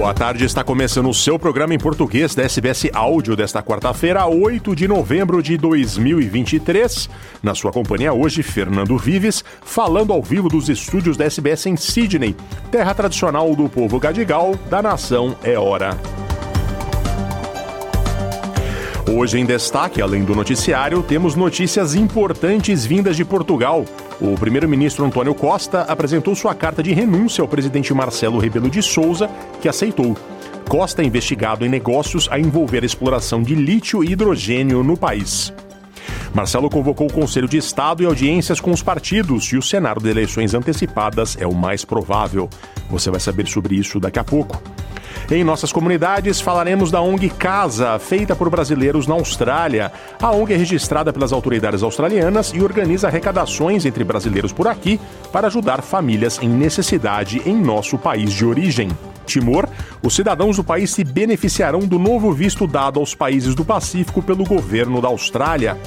Boa tarde, está começando o seu programa em português da SBS Áudio desta quarta-feira, 8 de novembro de 2023. Na sua companhia hoje, Fernando Vives, falando ao vivo dos estúdios da SBS em Sydney, terra tradicional do povo gadigal, da nação é hora. Hoje em destaque, além do noticiário, temos notícias importantes vindas de Portugal. O primeiro-ministro Antônio Costa apresentou sua carta de renúncia ao presidente Marcelo Rebelo de Souza, que aceitou. Costa é investigado em negócios a envolver a exploração de lítio e hidrogênio no país. Marcelo convocou o Conselho de Estado e audiências com os partidos e o cenário de eleições antecipadas é o mais provável. Você vai saber sobre isso daqui a pouco. Em nossas comunidades, falaremos da ONG Casa, feita por brasileiros na Austrália. A ONG é registrada pelas autoridades australianas e organiza arrecadações entre brasileiros por aqui para ajudar famílias em necessidade em nosso país de origem. Timor, os cidadãos do país se beneficiarão do novo visto dado aos países do Pacífico pelo governo da Austrália.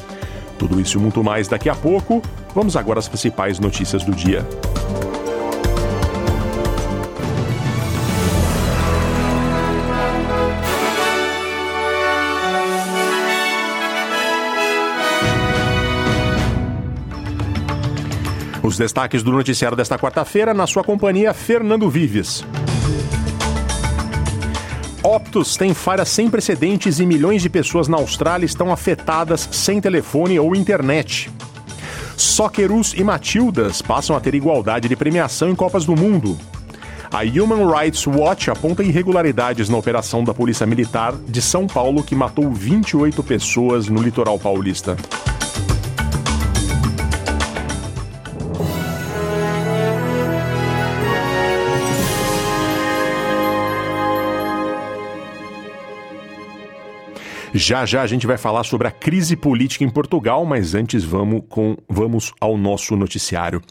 Tudo isso e muito mais daqui a pouco. Vamos agora às principais notícias do dia. Os destaques do noticiário desta quarta-feira, na sua companhia, Fernando Vives. Optus tem falha sem precedentes e milhões de pessoas na Austrália estão afetadas sem telefone ou internet. Socceroos e Matildas passam a ter igualdade de premiação em Copas do Mundo. A Human Rights Watch aponta irregularidades na operação da Polícia Militar de São Paulo que matou 28 pessoas no litoral paulista. Já já a gente vai falar sobre a crise política em Portugal, mas antes vamos, com, vamos ao nosso noticiário.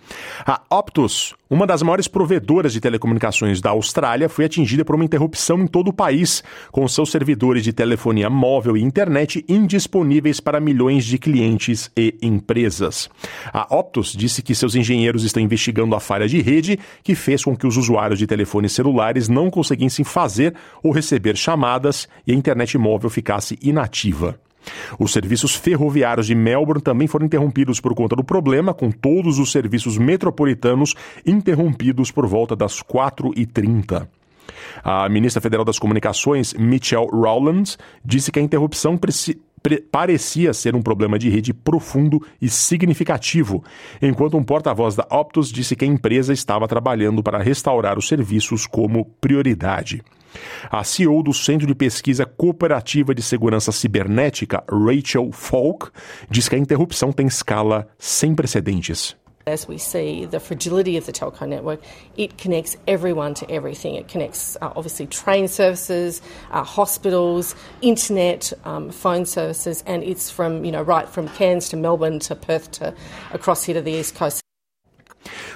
A Optus, uma das maiores provedoras de telecomunicações da Austrália, foi atingida por uma interrupção em todo o país, com seus servidores de telefonia móvel e internet indisponíveis para milhões de clientes e empresas. A Optus disse que seus engenheiros estão investigando a falha de rede que fez com que os usuários de telefones celulares não conseguissem fazer ou receber chamadas e a internet móvel ficasse inativa. Os serviços ferroviários de Melbourne também foram interrompidos por conta do problema, com todos os serviços metropolitanos interrompidos por volta das 4h30. A ministra federal das Comunicações, Michelle Rowlands, disse que a interrupção parecia ser um problema de rede profundo e significativo, enquanto um porta-voz da Optus disse que a empresa estava trabalhando para restaurar os serviços como prioridade. A CEO do Centro de Pesquisa Cooperativa de Segurança Cibernética, Rachel Falk, diz que a interrupção tem escala sem precedentes. As we see the fragility of the telco network, it connects everyone to everything. It connects uh, obviously train services, uh, hospitals, internet, um, phone services, and it's from you know right from Cairns to Melbourne to Perth to across here to the east coast.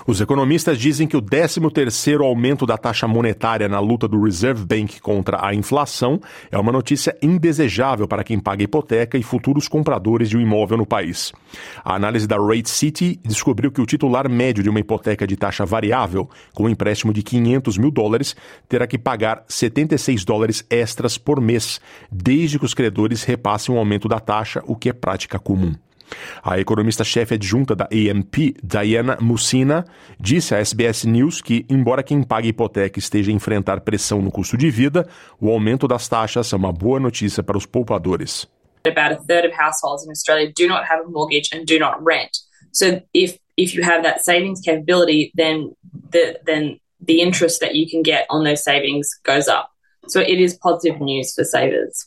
Os economistas dizem que o 13º aumento da taxa monetária na luta do Reserve Bank contra a inflação é uma notícia indesejável para quem paga hipoteca e futuros compradores de um imóvel no país. A análise da Rate City descobriu que o titular médio de uma hipoteca de taxa variável, com um empréstimo de 500 mil dólares, terá que pagar 76 dólares extras por mês, desde que os credores repassem o um aumento da taxa, o que é prática comum. A economista-chefe adjunta da AMP, Diana Mussina, disse à SBS News que, embora quem paga hipoteca esteja a enfrentar pressão no custo de vida, o aumento das taxas é uma boa notícia para os poupadores. About a third of households in Australia do not have a mortgage and do not rent. So if if you have that savings capability, then the then the interest that you can get on those savings goes up. So it is positive news for savers.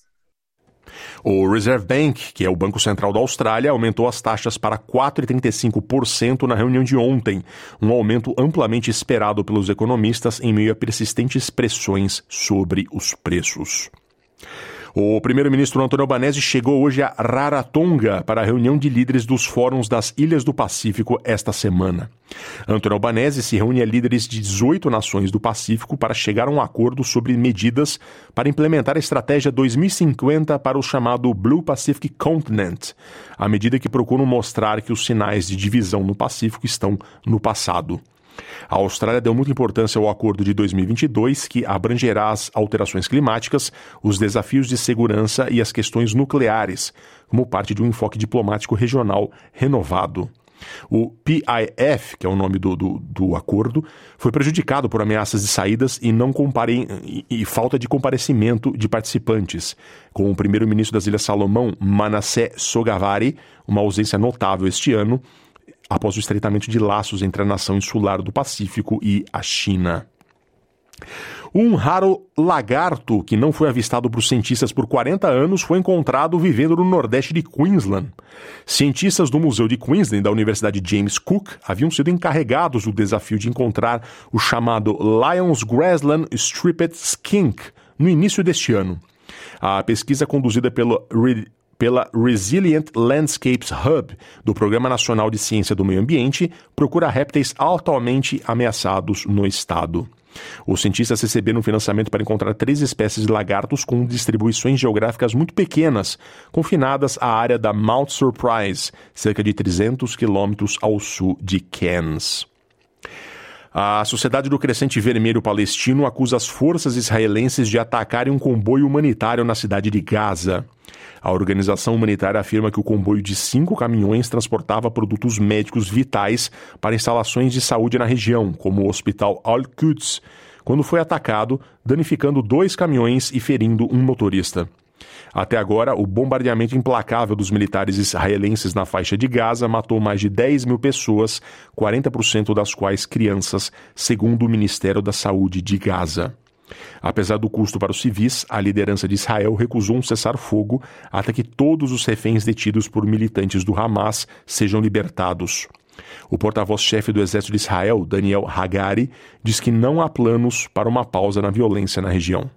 O Reserve Bank, que é o Banco Central da Austrália, aumentou as taxas para 4,35% na reunião de ontem, um aumento amplamente esperado pelos economistas em meio a persistentes pressões sobre os preços. O primeiro-ministro Antônio Albanese chegou hoje a Rarotonga para a reunião de líderes dos fóruns das Ilhas do Pacífico esta semana. Antônio Albanese se reúne a líderes de 18 nações do Pacífico para chegar a um acordo sobre medidas para implementar a estratégia 2050 para o chamado Blue Pacific Continent, a medida que procura mostrar que os sinais de divisão no Pacífico estão no passado. A Austrália deu muita importância ao acordo de 2022, que abrangerá as alterações climáticas, os desafios de segurança e as questões nucleares, como parte de um enfoque diplomático regional renovado. O PIF, que é o nome do, do, do, acordo, foi prejudicado por ameaças de saídas e, não compare... e, e falta de comparecimento de participantes, com o primeiro-ministro das Ilhas Salomão, Manasseh Sogavari, uma ausência notável este ano, após o estreitamento de laços entre a nação insular do Pacífico e a China. Um raro lagarto que não foi avistado por cientistas por 40 anos foi encontrado vivendo no nordeste de Queensland. Cientistas do Museu de Queensland da Universidade James Cook haviam sido encarregados do desafio de encontrar o chamado Lyons Grassland Striped Skink no início deste ano. A pesquisa conduzida pelo pela Resilient Landscapes Hub, do Programa Nacional de Ciência do Meio Ambiente, procura répteis altamente ameaçados no estado. Os cientistas receberam financiamento para encontrar três espécies de lagartos com distribuições geográficas muito pequenas, confinadas à área da Mount Surprise, cerca de 300 quilômetros ao sul de Cairns. A Sociedade do Crescente Vermelho Palestino acusa as forças israelenses de atacarem um comboio humanitário na cidade de Gaza. A organização humanitária afirma que o comboio de cinco caminhões transportava produtos médicos vitais para instalações de saúde na região, como o Hospital Al-Quds, quando foi atacado, danificando dois caminhões e ferindo um motorista. Até agora, o bombardeamento implacável dos militares israelenses na faixa de Gaza matou mais de 10 mil pessoas, 40% das quais crianças, segundo o Ministério da Saúde de Gaza. Apesar do custo para os civis, a liderança de Israel recusou um cessar-fogo até que todos os reféns detidos por militantes do Hamas sejam libertados. O porta-voz-chefe do exército de Israel, Daniel Hagari, diz que não há planos para uma pausa na violência na região.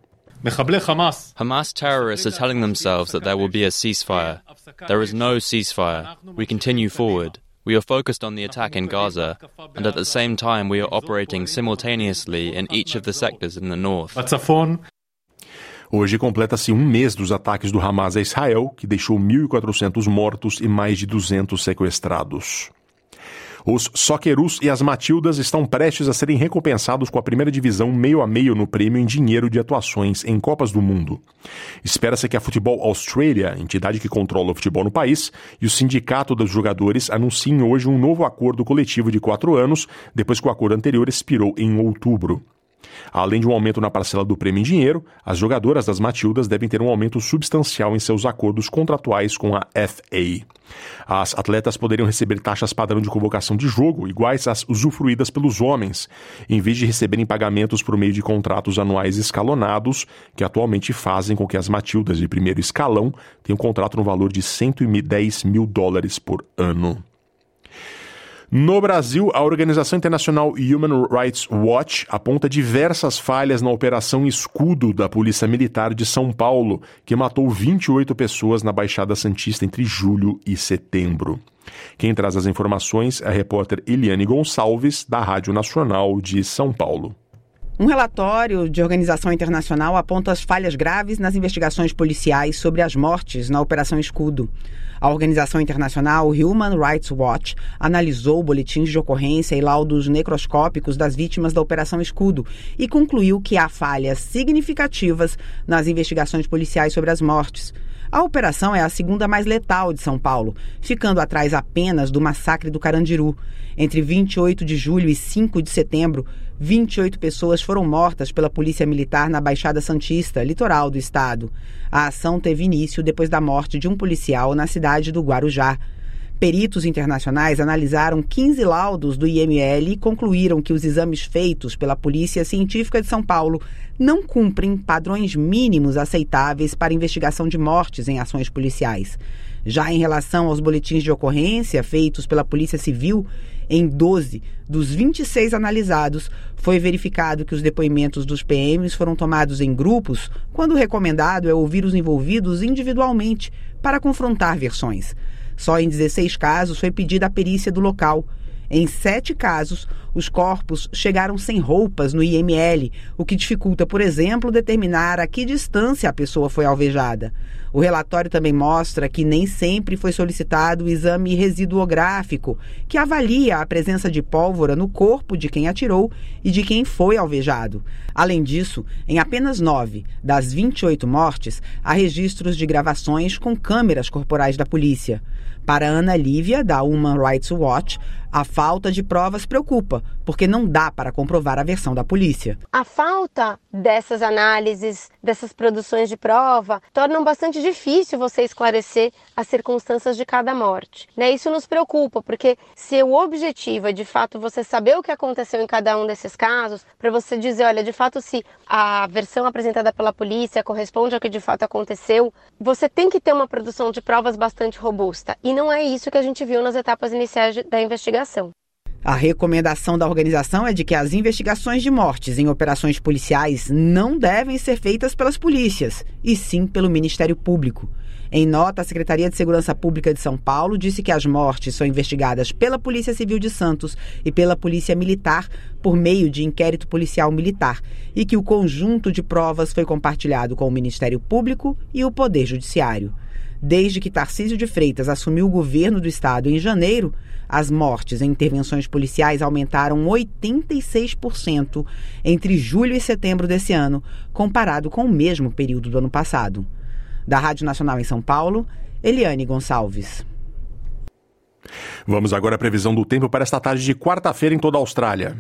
Hamas terrorists are telling themselves that there will be a ceasefire. There is no ceasefire. We continue forward. We are focused on the attack in Gaza, and at the same time, we are operating simultaneously in each of the sectors in the north. Hoje completa-se um mês dos ataques do Hamas a Israel, que deixou 1.400 mortos e mais de 200 sequestrados. Os Socceroos e as Matildas estão prestes a serem recompensados com a primeira divisão meio a meio no prêmio em dinheiro de atuações em Copas do Mundo. Espera-se que a Futebol Australia, entidade que controla o futebol no país, e o sindicato dos jogadores anunciem hoje um novo acordo coletivo de quatro anos, depois que o acordo anterior expirou em outubro. Além de um aumento na parcela do prêmio em dinheiro, as jogadoras das Matildas devem ter um aumento substancial em seus acordos contratuais com a FA. As atletas poderiam receber taxas padrão de convocação de jogo iguais às usufruídas pelos homens, em vez de receberem pagamentos por meio de contratos anuais escalonados, que atualmente fazem com que as Matildas de primeiro escalão tenham um contrato no valor de 110 mil dólares por ano. No Brasil, a organização internacional Human Rights Watch aponta diversas falhas na Operação Escudo da Polícia Militar de São Paulo, que matou 28 pessoas na Baixada Santista entre julho e setembro. Quem traz as informações é a repórter Eliane Gonçalves, da Rádio Nacional de São Paulo. Um relatório de organização internacional aponta as falhas graves nas investigações policiais sobre as mortes na Operação Escudo. A organização internacional Human Rights Watch analisou boletins de ocorrência e laudos necroscópicos das vítimas da Operação Escudo e concluiu que há falhas significativas nas investigações policiais sobre as mortes. A operação é a segunda mais letal de São Paulo, ficando atrás apenas do massacre do Carandiru. Entre 28 de julho e 5 de setembro, 28 pessoas foram mortas pela Polícia Militar na Baixada Santista, litoral do estado. A ação teve início depois da morte de um policial na cidade do Guarujá. Peritos internacionais analisaram 15 laudos do IML e concluíram que os exames feitos pela Polícia Científica de São Paulo não cumprem padrões mínimos aceitáveis para investigação de mortes em ações policiais. Já em relação aos boletins de ocorrência feitos pela Polícia Civil, em 12 dos 26 analisados, foi verificado que os depoimentos dos PMs foram tomados em grupos, quando o recomendado é ouvir os envolvidos individualmente para confrontar versões. Só em 16 casos foi pedida a perícia do local. Em sete casos, os corpos chegaram sem roupas no IML, o que dificulta, por exemplo, determinar a que distância a pessoa foi alvejada. O relatório também mostra que nem sempre foi solicitado o exame residuográfico, que avalia a presença de pólvora no corpo de quem atirou e de quem foi alvejado. Além disso, em apenas nove das 28 mortes, há registros de gravações com câmeras corporais da polícia. Para Ana Lívia, da Human Rights Watch, a falta de provas preocupa, porque não dá para comprovar a versão da polícia. A falta dessas análises, dessas produções de prova, tornam bastante difícil você esclarecer as circunstâncias de cada morte. Né? Isso nos preocupa, porque se o objetivo é de fato você saber o que aconteceu em cada um desses casos, para você dizer, olha, de fato, se a versão apresentada pela polícia corresponde ao que de fato aconteceu, você tem que ter uma produção de provas bastante robusta. E não é isso que a gente viu nas etapas iniciais da investigação investigação. A recomendação da organização é de que as investigações de mortes em operações policiais não devem ser feitas pelas polícias, e sim pelo Ministério Público. Em nota, a Secretaria de Segurança Pública de São Paulo disse que as mortes são investigadas pela Polícia Civil de Santos e pela Polícia Militar por meio de inquérito policial militar e que o conjunto de provas foi compartilhado com o Ministério Público e o Poder Judiciário. Desde que Tarcísio de Freitas assumiu o governo do estado em janeiro, as mortes em intervenções policiais aumentaram 86% entre julho e setembro desse ano, comparado com o mesmo período do ano passado. Da Rádio Nacional em São Paulo, Eliane Gonçalves. Vamos agora à previsão do tempo para esta tarde de quarta-feira em toda a Austrália.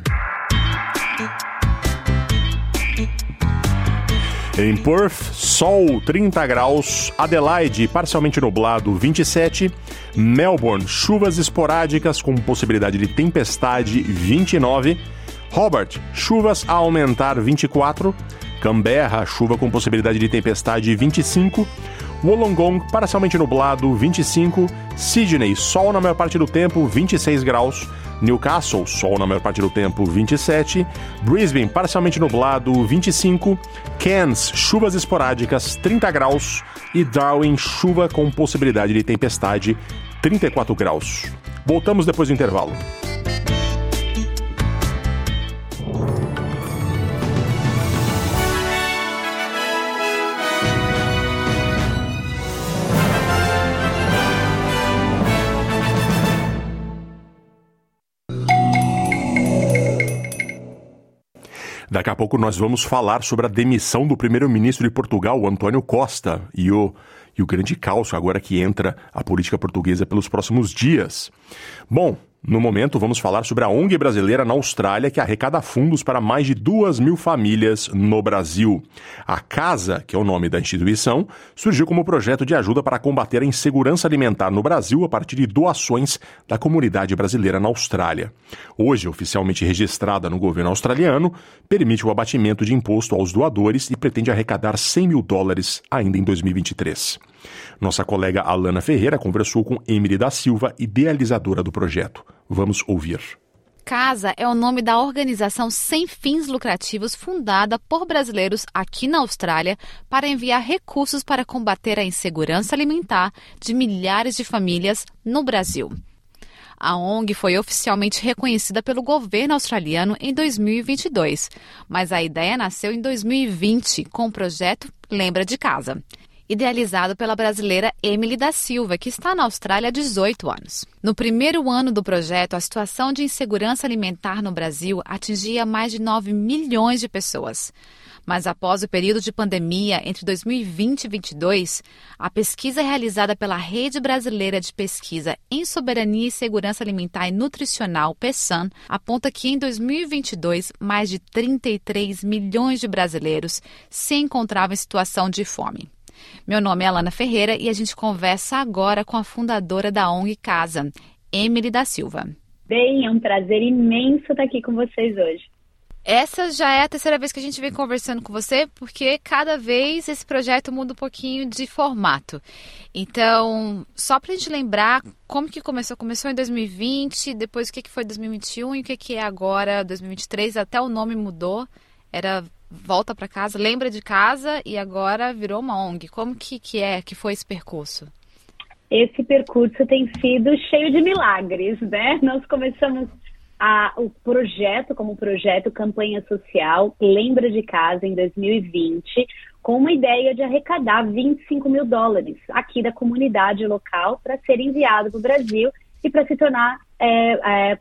Em Perth, sol 30 graus, Adelaide parcialmente nublado 27, Melbourne chuvas esporádicas com possibilidade de tempestade 29, Hobart chuvas a aumentar 24, Canberra chuva com possibilidade de tempestade 25, Wollongong parcialmente nublado 25, Sydney sol na maior parte do tempo 26 graus, Newcastle, sol na maior parte do tempo, 27. Brisbane, parcialmente nublado, 25. Cairns, chuvas esporádicas, 30 graus. E Darwin, chuva com possibilidade de tempestade, 34 graus. Voltamos depois do intervalo. Daqui a pouco nós vamos falar sobre a demissão do primeiro-ministro de Portugal, Antônio Costa, e o, e o grande caos agora que entra a política portuguesa pelos próximos dias. Bom, no momento, vamos falar sobre a ONG brasileira na Austrália que arrecada fundos para mais de duas mil famílias no Brasil. A Casa, que é o nome da instituição, surgiu como projeto de ajuda para combater a insegurança alimentar no Brasil a partir de doações da comunidade brasileira na Austrália. Hoje, oficialmente registrada no governo australiano, permite o abatimento de imposto aos doadores e pretende arrecadar 100 mil dólares ainda em 2023. Nossa colega Alana Ferreira conversou com Emily da Silva, idealizadora do projeto. Vamos ouvir. CASA é o nome da organização sem fins lucrativos fundada por brasileiros aqui na Austrália para enviar recursos para combater a insegurança alimentar de milhares de famílias no Brasil. A ONG foi oficialmente reconhecida pelo governo australiano em 2022, mas a ideia nasceu em 2020 com o projeto Lembra de Casa idealizado pela brasileira Emily da Silva, que está na Austrália há 18 anos. No primeiro ano do projeto, a situação de insegurança alimentar no Brasil atingia mais de 9 milhões de pessoas. Mas após o período de pandemia entre 2020 e 2022, a pesquisa realizada pela Rede Brasileira de Pesquisa em Soberania e Segurança Alimentar e Nutricional, PESAN, aponta que em 2022 mais de 33 milhões de brasileiros se encontravam em situação de fome. Meu nome é Alana Ferreira e a gente conversa agora com a fundadora da ONG Casa, Emily da Silva. Bem, é um prazer imenso estar aqui com vocês hoje. Essa já é a terceira vez que a gente vem conversando com você, porque cada vez esse projeto muda um pouquinho de formato. Então, só para a gente lembrar como que começou. Começou em 2020, depois o que, que foi 2021 e o que, que é agora 2023. Até o nome mudou. Era Volta para Casa, Lembra de Casa e agora virou uma ONG. Como que, que é, que foi esse percurso? Esse percurso tem sido cheio de milagres, né? Nós começamos a, o projeto como projeto Campanha Social Lembra de Casa em 2020, com uma ideia de arrecadar 25 mil dólares aqui da comunidade local para ser enviado para o Brasil e para se tornar é, é,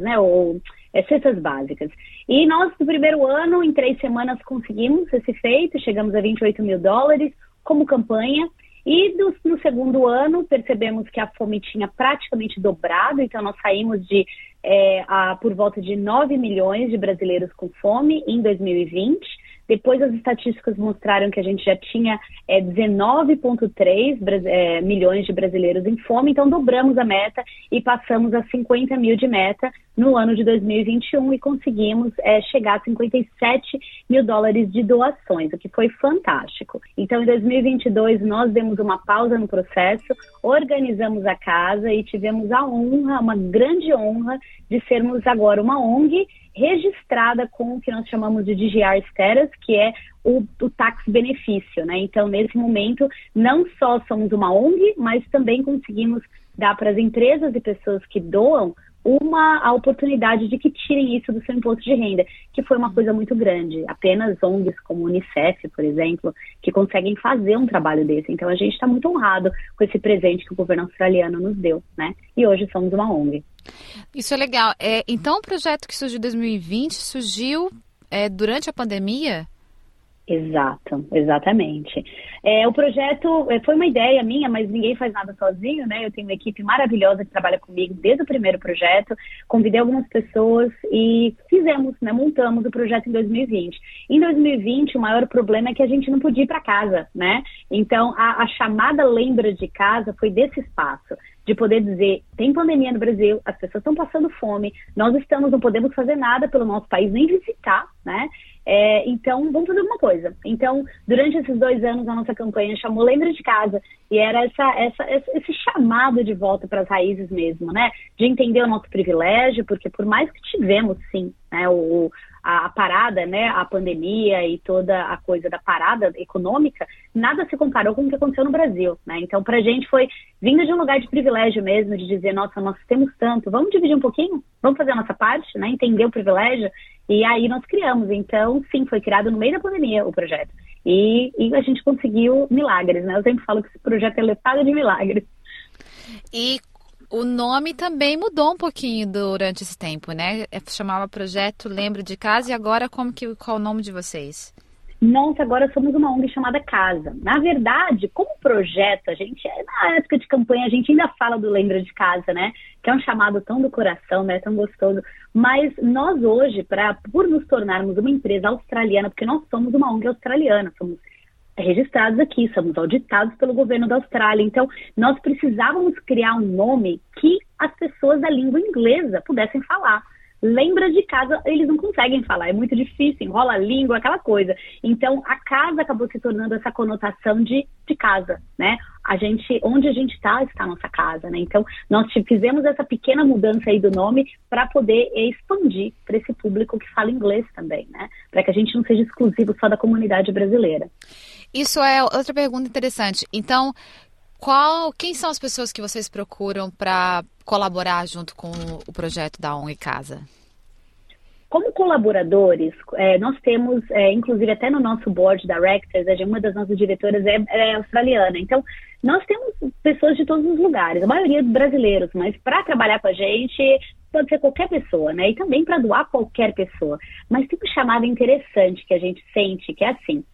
né, ou é, cestas básicas. E nós, no primeiro ano, em três semanas, conseguimos esse feito, chegamos a 28 mil dólares como campanha. E do, no segundo ano, percebemos que a fome tinha praticamente dobrado, então nós saímos de é, a, por volta de 9 milhões de brasileiros com fome em 2020. Depois as estatísticas mostraram que a gente já tinha é, 19,3 é, milhões de brasileiros em fome, então dobramos a meta e passamos a 50 mil de meta no ano de 2021 e conseguimos é, chegar a 57 mil dólares de doações, o que foi fantástico. Então, em 2022, nós demos uma pausa no processo, organizamos a casa e tivemos a honra, uma grande honra, de sermos agora uma ONG registrada com o que nós chamamos de DGR Status, que é o, o tax benefício, né? Então, nesse momento, não só somos uma ONG, mas também conseguimos dar para as empresas e pessoas que doam uma a oportunidade de que tirem isso do seu imposto de renda, que foi uma coisa muito grande. Apenas ONGs como o Unicef, por exemplo, que conseguem fazer um trabalho desse. Então a gente está muito honrado com esse presente que o governo australiano nos deu, né? E hoje somos uma ONG. Isso é legal. É, então o projeto que surgiu em 2020 surgiu é, durante a pandemia? Exato, exatamente. É, o projeto é, foi uma ideia minha, mas ninguém faz nada sozinho, né? Eu tenho uma equipe maravilhosa que trabalha comigo desde o primeiro projeto. Convidei algumas pessoas e fizemos, né? Montamos o projeto em 2020. Em 2020, o maior problema é que a gente não podia ir para casa, né? Então, a, a chamada lembra de casa foi desse espaço de poder dizer, tem pandemia no Brasil, as pessoas estão passando fome, nós estamos, não podemos fazer nada pelo nosso país, nem visitar, né? É, então, vamos fazer alguma coisa. Então, durante esses dois anos, a nossa campanha chamou Lembra de Casa, e era essa, essa, esse chamado de volta para as raízes mesmo, né? De entender o nosso privilégio, porque por mais que tivemos, sim, né, o, a, a, parada, né, a pandemia e toda a coisa da parada econômica, nada se comparou com o que aconteceu no Brasil, né? Então, para a gente foi vindo de um lugar de privilégio mesmo, de dizer, nossa, nós temos tanto, vamos dividir um pouquinho, vamos fazer a nossa parte, né? Entender o privilégio e aí nós criamos. Então, sim, foi criado no meio da pandemia o projeto. E, e a gente conseguiu milagres, né? Eu sempre falo que esse projeto é letado de milagres. E o nome também mudou um pouquinho durante esse tempo, né? É, chamava Projeto Lembro de Casa e agora como que qual é o nome de vocês? nossa, agora somos uma ONG chamada Casa. Na verdade, como projeto, a gente, na época de campanha, a gente ainda fala do Lembra de Casa, né? Que é um chamado tão do coração, né? Tão gostoso. Mas nós hoje, pra, por nos tornarmos uma empresa australiana, porque nós somos uma ONG australiana, somos registrados aqui, somos auditados pelo governo da Austrália. Então, nós precisávamos criar um nome que as pessoas da língua inglesa pudessem falar lembra de casa, eles não conseguem falar, é muito difícil, enrola a língua, aquela coisa. Então, a casa acabou se tornando essa conotação de, de casa, né? A gente, onde a gente está, está a nossa casa, né? Então, nós fizemos essa pequena mudança aí do nome para poder expandir para esse público que fala inglês também, né? Para que a gente não seja exclusivo só da comunidade brasileira. Isso é outra pergunta interessante. Então, qual, quem são as pessoas que vocês procuram para colaborar junto com o projeto da ONG Casa? Como colaboradores, é, nós temos, é, inclusive até no nosso board directors, uma das nossas diretoras é, é, australiana. Então, nós temos pessoas de todos os lugares, a maioria brasileiros, mas para trabalhar com a gente pode ser qualquer pessoa, né? E também para doar qualquer pessoa. Mas tem um chamado interessante que a gente sente, que é assim: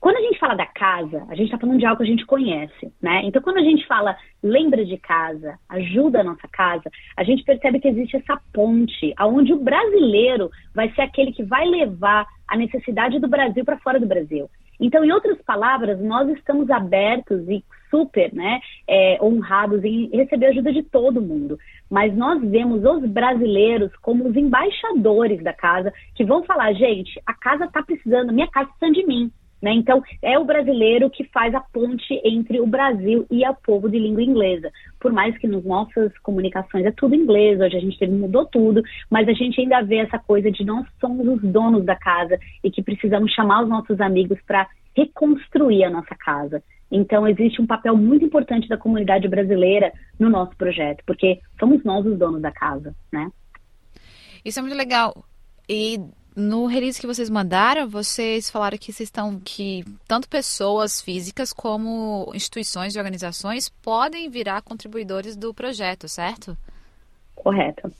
quando a gente fala da casa, a gente está falando de algo que a gente conhece, né? Então, quando a gente fala lembra de casa, ajuda a nossa casa, a gente percebe que existe essa ponte, aonde o brasileiro vai ser aquele que vai levar a necessidade do Brasil para fora do Brasil. Então, em outras palavras, nós estamos abertos e super né, é, honrados em receber ajuda de todo mundo. Mas nós vemos os brasileiros como os embaixadores da casa que vão falar, gente, a casa está precisando, minha casa precisa de mim. Né? Então, é o brasileiro que faz a ponte entre o Brasil e o povo de língua inglesa. Por mais que nas nossas comunicações é tudo inglês, hoje a gente mudou tudo, mas a gente ainda vê essa coisa de nós somos os donos da casa e que precisamos chamar os nossos amigos para reconstruir a nossa casa. Então, existe um papel muito importante da comunidade brasileira no nosso projeto, porque somos nós os donos da casa, né? Isso é muito legal. E no release que vocês mandaram, vocês falaram que vocês estão que tanto pessoas físicas como instituições e organizações podem virar contribuidores do projeto, certo? Correto.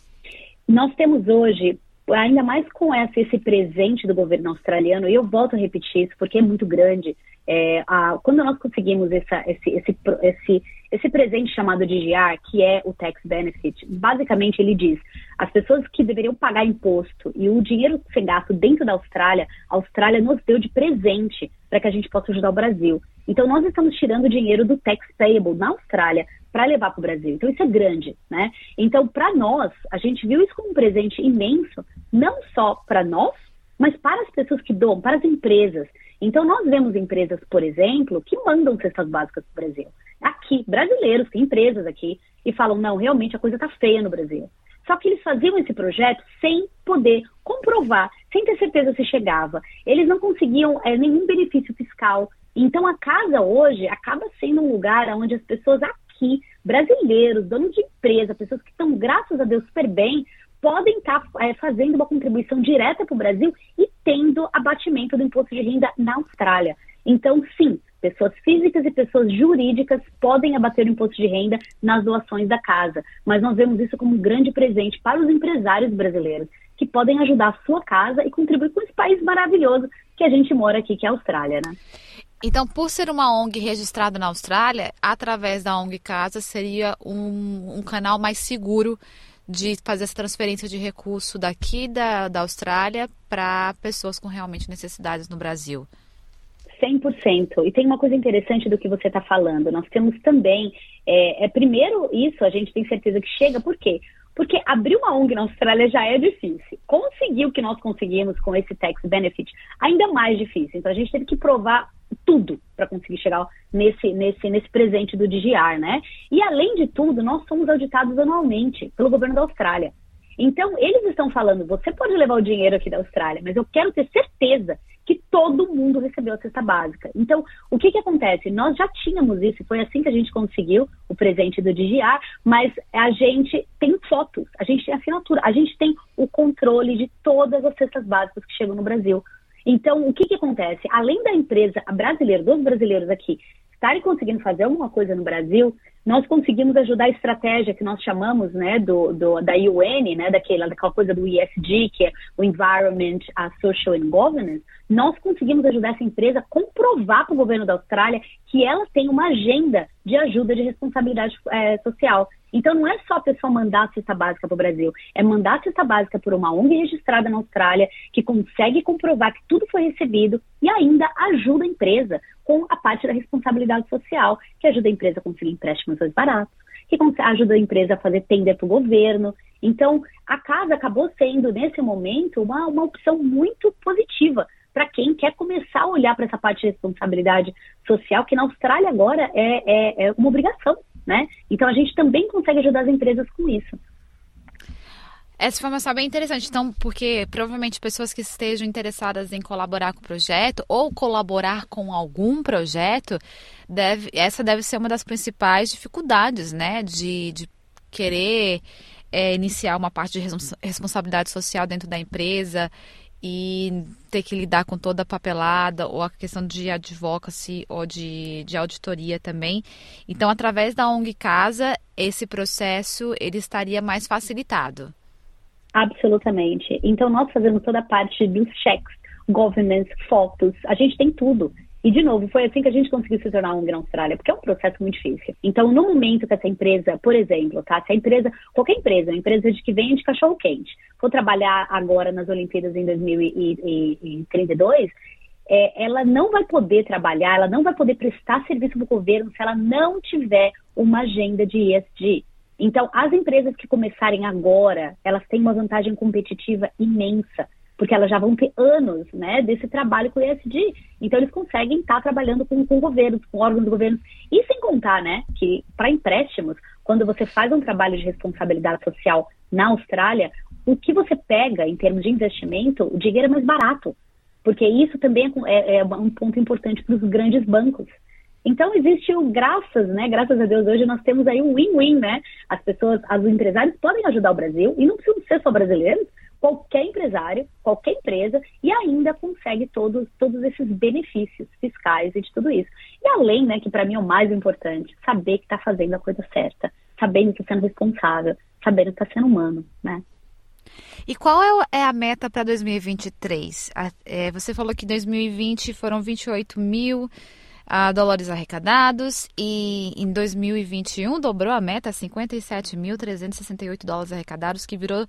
Nós temos hoje, ainda mais com essa, esse presente do governo australiano, e eu volto a repetir isso porque é muito grande. É, a, quando nós conseguimos essa, esse, esse, esse esse presente chamado de GR, que é o tax benefit, basicamente ele diz: as pessoas que deveriam pagar imposto e o dinheiro ser gasto dentro da Austrália, a Austrália nos deu de presente para que a gente possa ajudar o Brasil. Então nós estamos tirando dinheiro do tax payable na Austrália para levar para o Brasil. Então isso é grande, né? Então para nós, a gente viu isso como um presente imenso, não só para nós, mas para as pessoas que doam, para as empresas. Então nós vemos empresas, por exemplo, que mandam cestas básicas para o Brasil aqui, brasileiros, tem empresas aqui, e falam: não, realmente a coisa está feia no Brasil. Só que eles faziam esse projeto sem poder comprovar, sem ter certeza se chegava. Eles não conseguiam é, nenhum benefício fiscal. Então a casa hoje acaba sendo um lugar onde as pessoas aqui, brasileiros, donos de empresa, pessoas que estão, graças a Deus, super bem, podem estar tá, é, fazendo uma contribuição direta para o Brasil e tendo abatimento do imposto de renda na Austrália. Então, sim, Pessoas físicas e pessoas jurídicas podem abater o imposto de renda nas doações da casa, mas nós vemos isso como um grande presente para os empresários brasileiros, que podem ajudar a sua casa e contribuir com esse país maravilhoso que a gente mora aqui, que é a Austrália, né? Então, por ser uma ONG registrada na Austrália, através da ONG Casa seria um, um canal mais seguro de fazer essa transferência de recurso daqui da, da Austrália para pessoas com realmente necessidades no Brasil. 100%. E tem uma coisa interessante do que você está falando. Nós temos também, é, é, primeiro isso, a gente tem certeza que chega, por quê? Porque abrir uma ONG na Austrália já é difícil. Conseguir o que nós conseguimos com esse tax benefit, ainda mais difícil. Então a gente teve que provar tudo para conseguir chegar nesse, nesse, nesse presente do DGR, né? E além de tudo, nós somos auditados anualmente pelo governo da Austrália. Então, eles estão falando, você pode levar o dinheiro aqui da Austrália, mas eu quero ter certeza que todo mundo recebeu a cesta básica. Então, o que, que acontece? Nós já tínhamos isso, foi assim que a gente conseguiu o presente do DGA, mas a gente tem fotos, a gente tem assinatura, a gente tem o controle de todas as cestas básicas que chegam no Brasil. Então, o que, que acontece? Além da empresa brasileira, dos brasileiros aqui, estarem conseguindo fazer alguma coisa no Brasil, nós conseguimos ajudar a estratégia que nós chamamos né, do, do, da UN, né, daquela, daquela coisa do ESG, que é o Environment, a Social and Governance, nós conseguimos ajudar essa empresa a comprovar para o governo da Austrália que ela tem uma agenda de ajuda de responsabilidade é, social. Então, não é só a pessoa mandar a cesta básica para o Brasil, é mandar a cesta básica por uma ONG registrada na Austrália, que consegue comprovar que tudo foi recebido e ainda ajuda a empresa com a parte da responsabilidade social, que ajuda a empresa a conseguir empréstimos mais baratos, que ajuda a empresa a fazer tender para o governo. Então, a casa acabou sendo, nesse momento, uma, uma opção muito positiva para quem quer começar a olhar para essa parte de responsabilidade social, que na Austrália agora é, é, é uma obrigação, né? Então, a gente também consegue ajudar as empresas com isso. Essa informação é bem interessante, então, porque provavelmente pessoas que estejam interessadas em colaborar com o projeto ou colaborar com algum projeto, deve, essa deve ser uma das principais dificuldades, né, de, de querer é, iniciar uma parte de responsabilidade social dentro da empresa e ter que lidar com toda a papelada ou a questão de advocacy ou de, de auditoria também. Então, através da ONG Casa, esse processo ele estaria mais facilitado. Absolutamente. Então, nós fazemos toda a parte dos cheques, governance, fotos, a gente tem tudo. E, de novo, foi assim que a gente conseguiu se tornar um na Austrália, porque é um processo muito difícil. Então, no momento que essa empresa, por exemplo, tá? Se a empresa, qualquer empresa, uma empresa de que vende cachorro-quente, for trabalhar agora nas Olimpíadas em 2032, é, ela não vai poder trabalhar, ela não vai poder prestar serviço do governo se ela não tiver uma agenda de ESG. Então, as empresas que começarem agora, elas têm uma vantagem competitiva imensa, porque elas já vão ter anos né, desse trabalho com o ESG. Então, eles conseguem estar trabalhando com, com governos, com órgãos do governo. E sem contar né, que, para empréstimos, quando você faz um trabalho de responsabilidade social na Austrália, o que você pega em termos de investimento, o dinheiro é mais barato. Porque isso também é, é um ponto importante para os grandes bancos. Então existe o graças, né? Graças a Deus hoje nós temos aí um win-win, né? As pessoas, os empresários podem ajudar o Brasil e não precisam ser só brasileiros, qualquer empresário, qualquer empresa e ainda consegue todos todos esses benefícios fiscais e de tudo isso. E além, né, que para mim é o mais importante, saber que está fazendo a coisa certa, sabendo que está sendo responsável, sabendo que está sendo humano, né? E qual é, é a meta para 2023? É, você falou que 2020 foram 28 mil uh, dólares arrecadados e em 2021 dobrou a meta, 57.368 dólares arrecadados, que virou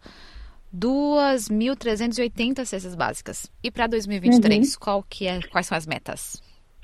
2.380 cestas básicas. E para 2023, uhum. qual que é, quais são as metas?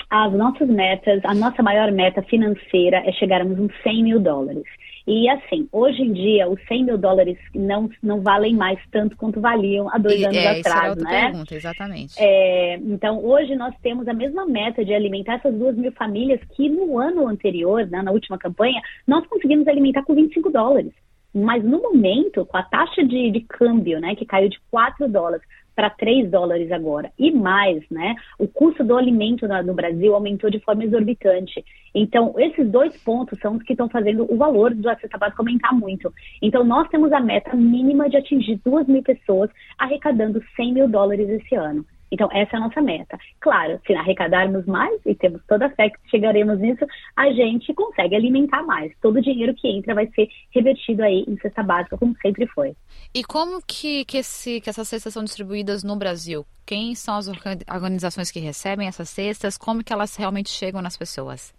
As nossas metas, a nossa maior meta financeira é chegarmos uns 100 mil dólares. E assim, hoje em dia, os 100 mil dólares não, não valem mais tanto quanto valiam há dois e, anos é, atrás, outra né? Pergunta, exatamente. É, então, hoje nós temos a mesma meta de alimentar essas duas mil famílias que no ano anterior, né, na última campanha, nós conseguimos alimentar com 25 dólares. Mas no momento, com a taxa de, de câmbio, né, que caiu de 4 dólares para 3 dólares agora. E mais, né? O custo do alimento no Brasil aumentou de forma exorbitante. Então, esses dois pontos são os que estão fazendo o valor do cesta básica aumentar muito. Então, nós temos a meta mínima de atingir 2 mil pessoas arrecadando 100 mil dólares esse ano. Então, essa é a nossa meta. Claro, se arrecadarmos mais, e temos toda a fé que chegaremos nisso, a gente consegue alimentar mais. Todo o dinheiro que entra vai ser revertido aí em cesta básica, como sempre foi. E como que, que, esse, que essas cestas são distribuídas no Brasil? Quem são as organizações que recebem essas cestas? Como que elas realmente chegam nas pessoas?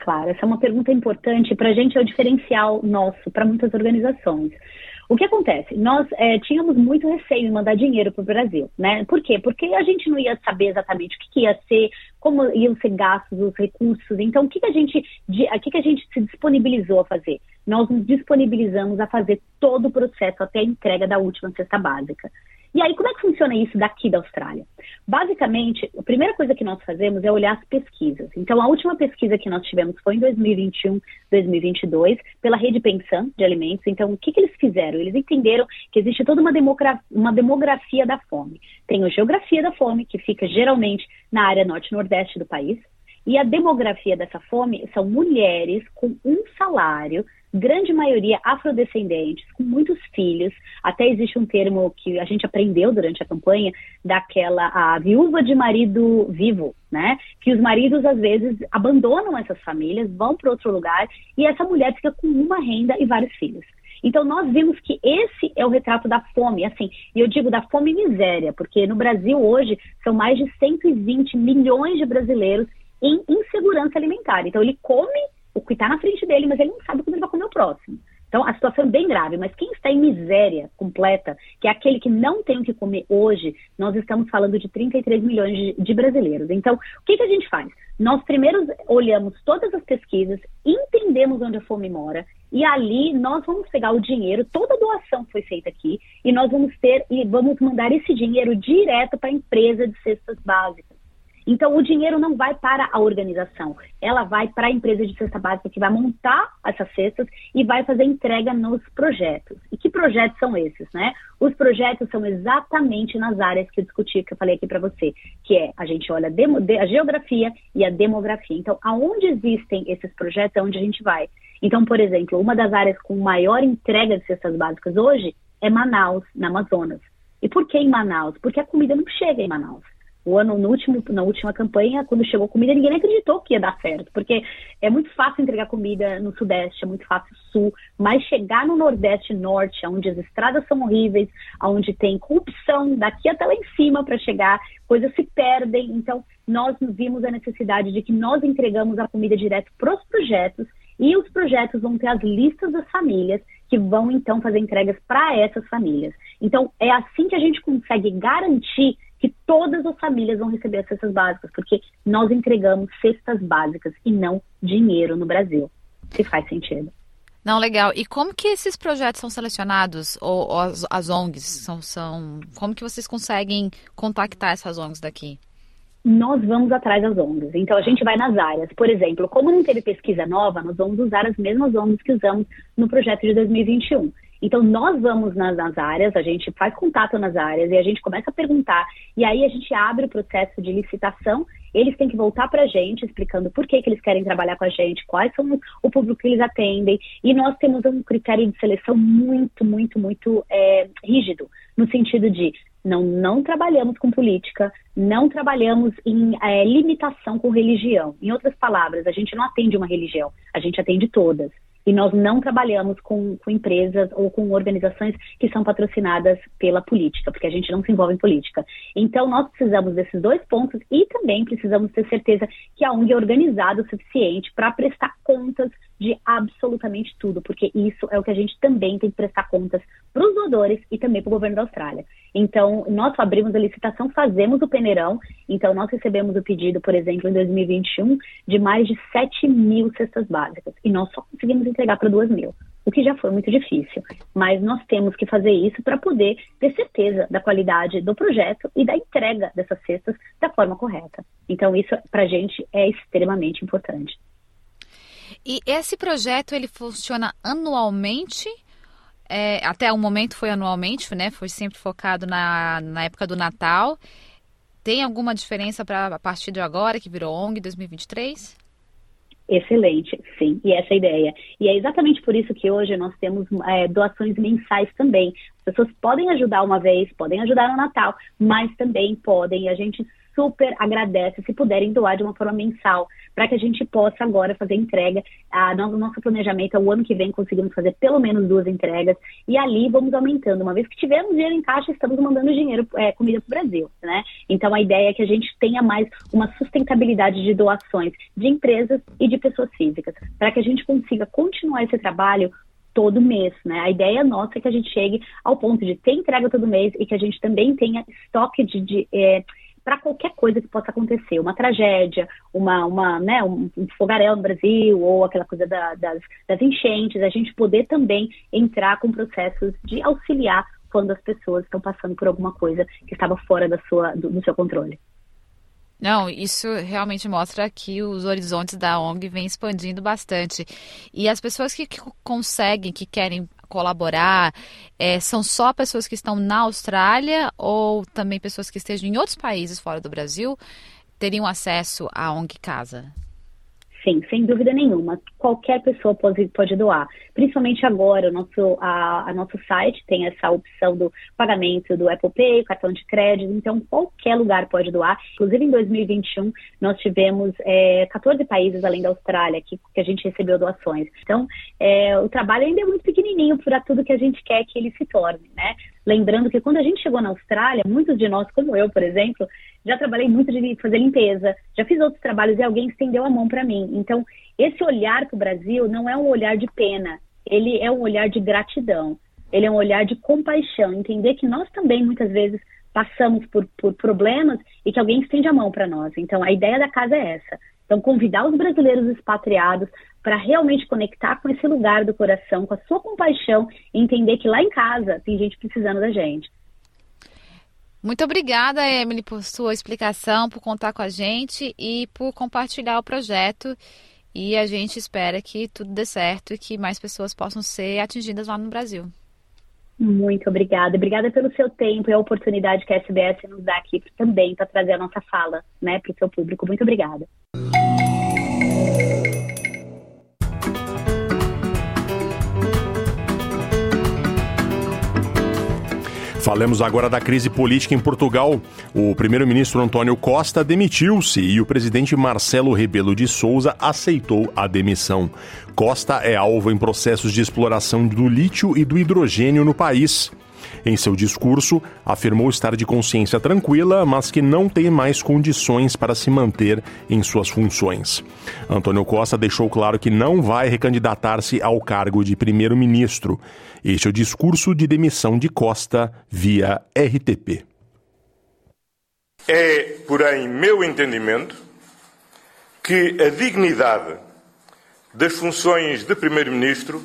Claro, essa é uma pergunta importante. Para a gente é o diferencial nosso, para muitas organizações. O que acontece? Nós é, tínhamos muito receio em mandar dinheiro para o Brasil, né? Por quê? Porque a gente não ia saber exatamente o que, que ia ser, como iam ser gastos os recursos. Então, o que, que a gente, o que, que a gente se disponibilizou a fazer? Nós nos disponibilizamos a fazer todo o processo até a entrega da última cesta básica. E aí, como é que funciona isso daqui da Austrália? Basicamente, a primeira coisa que nós fazemos é olhar as pesquisas. Então, a última pesquisa que nós tivemos foi em 2021, 2022, pela Rede Pensão de Alimentos. Então, o que, que eles fizeram? Eles entenderam que existe toda uma, uma demografia da fome. Tem a geografia da fome, que fica geralmente na área norte-nordeste do país. E a demografia dessa fome são mulheres com um salário grande maioria afrodescendentes, com muitos filhos. Até existe um termo que a gente aprendeu durante a campanha, daquela a viúva de marido vivo, né? Que os maridos às vezes abandonam essas famílias, vão para outro lugar e essa mulher fica com uma renda e vários filhos. Então nós vimos que esse é o retrato da fome, assim, e eu digo da fome e miséria, porque no Brasil hoje são mais de 120 milhões de brasileiros em insegurança alimentar. Então ele come o que está na frente dele, mas ele não sabe como ele vai comer o próximo. Então, a situação é bem grave, mas quem está em miséria completa, que é aquele que não tem o que comer hoje, nós estamos falando de 33 milhões de, de brasileiros. Então, o que, que a gente faz? Nós primeiro olhamos todas as pesquisas, entendemos onde a fome mora, e ali nós vamos pegar o dinheiro, toda a doação foi feita aqui, e nós vamos ter e vamos mandar esse dinheiro direto para a empresa de cestas básicas. Então, o dinheiro não vai para a organização, ela vai para a empresa de cesta básica que vai montar essas cestas e vai fazer entrega nos projetos. E que projetos são esses, né? Os projetos são exatamente nas áreas que eu discuti, que eu falei aqui para você, que é a gente olha a, a geografia e a demografia. Então, aonde existem esses projetos é onde a gente vai. Então, por exemplo, uma das áreas com maior entrega de cestas básicas hoje é Manaus, na Amazonas. E por que em Manaus? Porque a comida não chega em Manaus. O ano no último, na última campanha, quando chegou comida, ninguém acreditou que ia dar certo, porque é muito fácil entregar comida no Sudeste, é muito fácil no Sul, mas chegar no Nordeste e Norte, onde as estradas são horríveis, onde tem corrupção daqui até lá em cima para chegar, coisas se perdem. Então, nós vimos a necessidade de que nós entregamos a comida direto para os projetos e os projetos vão ter as listas das famílias que vão então fazer entregas para essas famílias. Então, é assim que a gente consegue garantir que todas as famílias vão receber as cestas básicas, porque nós entregamos cestas básicas e não dinheiro no Brasil. Se faz sentido. Não, legal. E como que esses projetos são selecionados, ou, ou as, as, ONGs são, são. Como que vocês conseguem contactar essas ONGs daqui? Nós vamos atrás das ONGs. Então a gente vai nas áreas. Por exemplo, como não teve pesquisa nova, nós vamos usar as mesmas ONGs que usamos no projeto de 2021. Então, nós vamos nas, nas, áreas, a gente faz contato nas áreas e a gente começa a perguntar, e aí a gente abre o processo de licitação. Eles têm que voltar para a gente explicando por que, que eles querem trabalhar com a gente, quais são o público que eles atendem, e nós temos um critério de seleção muito, muito, muito é, rígido, no sentido de não, não trabalhamos com política, não trabalhamos em é, limitação com religião. Em outras palavras, a gente não atende uma religião, a gente atende todas. E nós não trabalhamos com, com, empresas ou com organizações que são patrocinadas pela política, porque a gente não se envolve em política. Então, nós precisamos desses dois pontos e também precisamos ter certeza que a ONG é organizada o suficiente para prestar contas de absolutamente tudo, porque isso é o que a gente também tem que prestar contas para os doadores e também para o governo da Austrália. Então, nós abrimos a licitação, fazemos o peneirão, então nós recebemos o pedido, por exemplo, em 2021, de mais de 7 mil cestas básicas, e nós só conseguimos entregar para 2 mil, o que já foi muito difícil. Mas nós temos que fazer isso para poder ter certeza da qualidade do projeto e da entrega dessas cestas da forma correta. Então, isso para a gente é extremamente importante. E esse projeto ele funciona anualmente? É, até o momento foi anualmente, né? Foi sempre focado na, na época do Natal. Tem alguma diferença para a partir de agora, que virou ONG 2023? Excelente, sim, e essa é a ideia. E é exatamente por isso que hoje nós temos é, doações mensais também. As pessoas podem ajudar uma vez, podem ajudar no Natal, mas também podem, a gente super agradece se puderem doar de uma forma mensal, para que a gente possa agora fazer entrega. Ah, no nosso planejamento é o ano que vem conseguimos fazer pelo menos duas entregas e ali vamos aumentando. Uma vez que tivermos dinheiro em caixa, estamos mandando dinheiro, é, comida para o Brasil, né? Então a ideia é que a gente tenha mais uma sustentabilidade de doações de empresas e de pessoas físicas, para que a gente consiga continuar esse trabalho todo mês, né? A ideia nossa é que a gente chegue ao ponto de ter entrega todo mês e que a gente também tenha estoque de, de é, para qualquer coisa que possa acontecer, uma tragédia, uma, uma, né, um, um fogaréu no Brasil, ou aquela coisa da, das, das enchentes, a gente poder também entrar com processos de auxiliar quando as pessoas estão passando por alguma coisa que estava fora da sua, do, do seu controle. Não, isso realmente mostra que os horizontes da ONG vêm expandindo bastante. E as pessoas que, que conseguem, que querem colaborar, é, são só pessoas que estão na Austrália ou também pessoas que estejam em outros países fora do Brasil teriam acesso à ONG Casa? Sim, sem dúvida nenhuma. Qualquer pessoa pode, pode doar. Principalmente agora, o nosso, a, a, nosso site tem essa opção do pagamento do Apple Pay, cartão de crédito, então qualquer lugar pode doar. Inclusive em 2021, nós tivemos é, 14 países além da Austrália que, que a gente recebeu doações. Então, é, o trabalho ainda é muito pequenininho para tudo que a gente quer que ele se torne, né? Lembrando que quando a gente chegou na Austrália, muitos de nós, como eu, por exemplo, já trabalhei muito de fazer limpeza, já fiz outros trabalhos e alguém estendeu a mão para mim. Então, esse olhar para o Brasil não é um olhar de pena, ele é um olhar de gratidão, ele é um olhar de compaixão, entender que nós também muitas vezes passamos por, por problemas e que alguém estende a mão para nós. Então, a ideia da casa é essa. Então, convidar os brasileiros expatriados para realmente conectar com esse lugar do coração, com a sua compaixão e entender que lá em casa tem gente precisando da gente. Muito obrigada, Emily, por sua explicação, por contar com a gente e por compartilhar o projeto. E a gente espera que tudo dê certo e que mais pessoas possam ser atingidas lá no Brasil. Muito obrigada. Obrigada pelo seu tempo e a oportunidade que a SBS nos dá aqui também para trazer a nossa fala né, para o seu público. Muito obrigada. Falamos agora da crise política em Portugal. O primeiro-ministro Antônio Costa demitiu-se e o presidente Marcelo Rebelo de Souza aceitou a demissão. Costa é alvo em processos de exploração do lítio e do hidrogênio no país. Em seu discurso, afirmou estar de consciência tranquila, mas que não tem mais condições para se manter em suas funções. Antônio Costa deixou claro que não vai recandidatar-se ao cargo de primeiro-ministro. Este é o discurso de demissão de Costa via RTP. É, porém, meu entendimento que a dignidade das funções de Primeiro-Ministro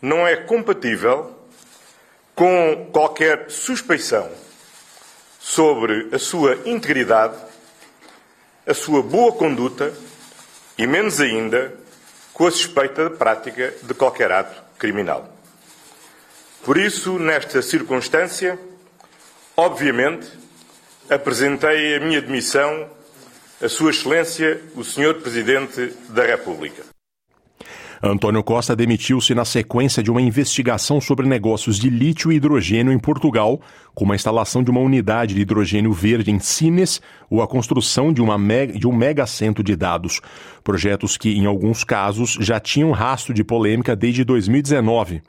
não é compatível com qualquer suspeição sobre a sua integridade, a sua boa conduta e, menos ainda, com a suspeita de prática de qualquer ato criminal. Por isso, nesta circunstância, obviamente, apresentei a minha demissão a Sua Excelência, o Sr. Presidente da República. Antônio Costa demitiu-se na sequência de uma investigação sobre negócios de lítio e hidrogênio em Portugal, como a instalação de uma unidade de hidrogênio verde em Sines ou a construção de, uma mega, de um mega centro de dados. Projetos que, em alguns casos, já tinham rastro de polêmica desde 2019.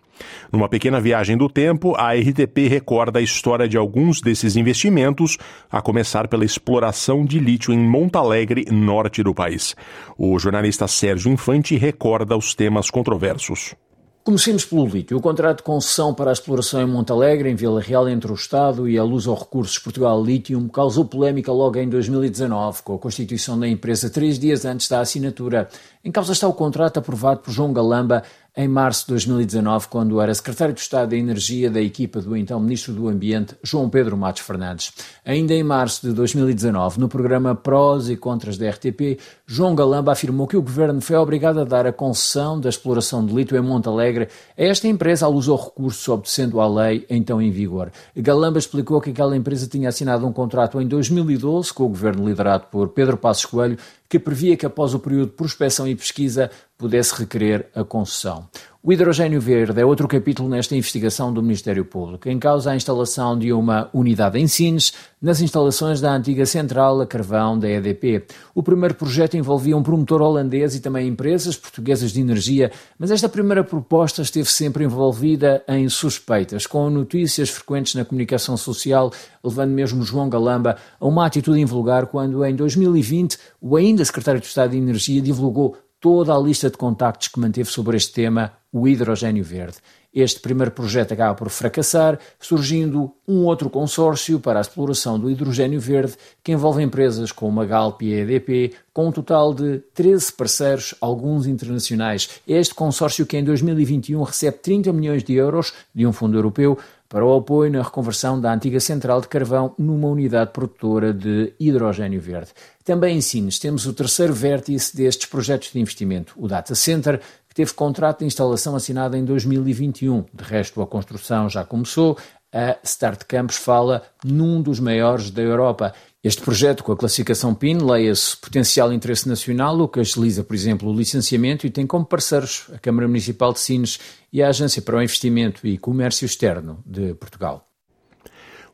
Numa pequena viagem do tempo, a RTP recorda a história de alguns desses investimentos, a começar pela exploração de lítio em Montalegre, norte do país. O jornalista Sérgio Infante recorda os temas controversos. Comecemos pelo lítio. O contrato de concessão para a exploração em Montalegre, em Vila Real, entre o Estado e a Luz aos Recursos Portugal Lithium, causou polémica logo em 2019, com a constituição da empresa três dias antes da assinatura. Em causa está o contrato aprovado por João Galamba em março de 2019, quando era secretário de Estado da Energia da equipa do então Ministro do Ambiente, João Pedro Matos Fernandes. Ainda em março de 2019, no programa Prós e Contras da RTP, João Galamba afirmou que o governo foi obrigado a dar a concessão da exploração de lítio em Montalegre a esta empresa ao usar recursos obedecendo à lei então em vigor. Galamba explicou que aquela empresa tinha assinado um contrato em 2012 com o governo liderado por Pedro Passos Coelho que previa que após o período de prospecção e pesquisa pudesse requerer a concessão. O hidrogênio verde é outro capítulo nesta investigação do Ministério Público. Em causa a instalação de uma unidade em Sines, nas instalações da antiga central a carvão da EDP. O primeiro projeto envolvia um promotor holandês e também empresas portuguesas de energia, mas esta primeira proposta esteve sempre envolvida em suspeitas, com notícias frequentes na comunicação social, levando mesmo João Galamba a uma atitude invulgar quando, em 2020, o ainda secretário de Estado de Energia divulgou toda a lista de contactos que manteve sobre este tema, o hidrogênio verde. Este primeiro projeto acaba por fracassar, surgindo um outro consórcio para a exploração do hidrogênio verde, que envolve empresas como a Galp e a EDP, com um total de 13 parceiros, alguns internacionais. Este consórcio que em 2021 recebe 30 milhões de euros de um fundo europeu para o apoio na reconversão da antiga central de carvão numa unidade produtora de hidrogênio verde. Também em Sines temos o terceiro vértice destes projetos de investimento, o Data Center, que teve contrato de instalação assinado em 2021. De resto, a construção já começou. A Start Campus fala num dos maiores da Europa este projeto, com a classificação PIN, leia-se Potencial Interesse Nacional, o que agiliza, por exemplo, o licenciamento e tem como parceiros a Câmara Municipal de Sines e a Agência para o Investimento e Comércio Externo de Portugal.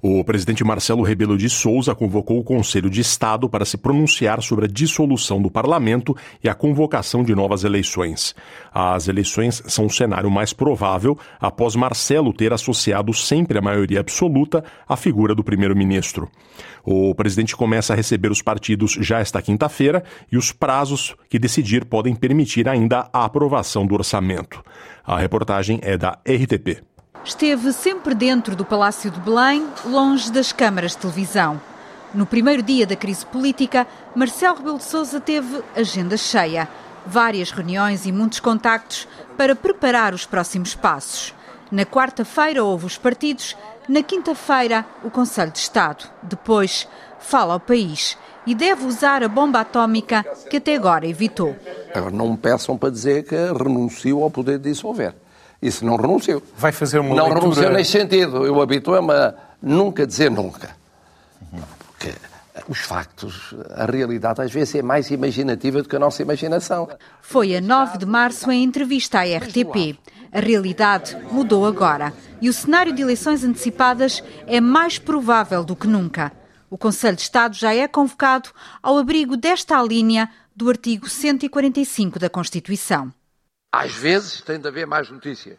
O presidente Marcelo Rebelo de Souza convocou o Conselho de Estado para se pronunciar sobre a dissolução do parlamento e a convocação de novas eleições. As eleições são o cenário mais provável após Marcelo ter associado sempre a maioria absoluta à figura do primeiro-ministro. O presidente começa a receber os partidos já esta quinta-feira e os prazos que decidir podem permitir ainda a aprovação do orçamento. A reportagem é da RTP. Esteve sempre dentro do Palácio de Belém, longe das câmaras de televisão. No primeiro dia da crise política, Marcelo Rebelo de Sousa teve agenda cheia, várias reuniões e muitos contactos para preparar os próximos passos. Na quarta-feira houve os partidos, na quinta-feira o Conselho de Estado. Depois fala ao país e deve usar a bomba atómica que até agora evitou. Agora não me peçam para dizer que renuncio ao poder de dissolver. Isso não renunciou. Vai fazer uma Não leitura... renunciou nesse sentido. Eu habituo-me a nunca dizer nunca. Porque os factos, a realidade às vezes é mais imaginativa do que a nossa imaginação. Foi a 9 de março em entrevista à RTP. A realidade mudou agora e o cenário de eleições antecipadas é mais provável do que nunca. O Conselho de Estado já é convocado ao abrigo desta linha do artigo 145 da Constituição. Às vezes tem de haver mais notícias.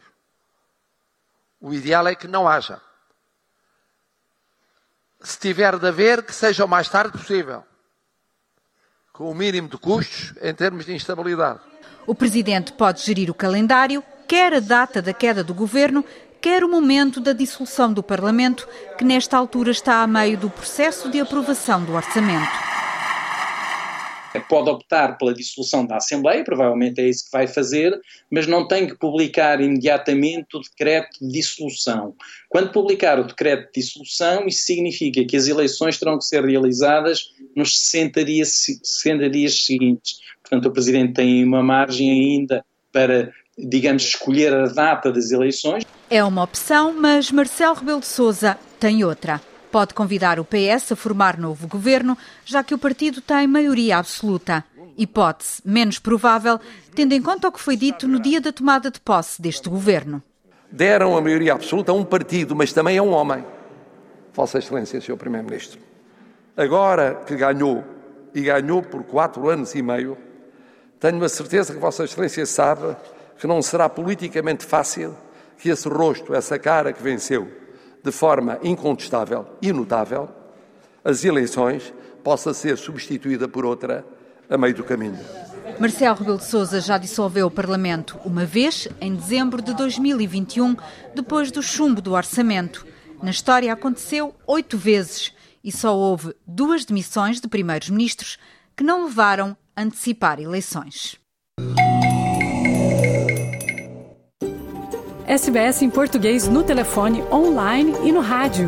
O ideal é que não haja. Se tiver de haver, que seja o mais tarde possível. Com o mínimo de custos em termos de instabilidade. O Presidente pode gerir o calendário, quer a data da queda do governo, quer o momento da dissolução do Parlamento, que nesta altura está a meio do processo de aprovação do orçamento pode optar pela dissolução da Assembleia, provavelmente é isso que vai fazer, mas não tem que publicar imediatamente o decreto de dissolução. Quando publicar o decreto de dissolução, isso significa que as eleições terão que ser realizadas nos 60 dias, 60 dias seguintes. Portanto, o Presidente tem uma margem ainda para, digamos, escolher a data das eleições. É uma opção, mas Marcelo Rebelo de Sousa tem outra pode convidar o PS a formar novo governo, já que o partido tem maioria absoluta. Hipótese menos provável, tendo em conta o que foi dito no dia da tomada de posse deste governo. Deram a maioria absoluta a um partido, mas também a um homem. Vossa Excelência, Sr. Primeiro-Ministro. Agora que ganhou, e ganhou por quatro anos e meio, tenho a certeza que Vossa Excelência sabe que não será politicamente fácil que esse rosto, essa cara que venceu, de forma incontestável e notável, as eleições possa ser substituída por outra a meio do caminho. Marcelo Rebelo de Sousa já dissolveu o Parlamento uma vez, em dezembro de 2021, depois do chumbo do orçamento. Na história aconteceu oito vezes e só houve duas demissões de primeiros ministros que não levaram a antecipar eleições. SBS em português no telefone, online e no rádio.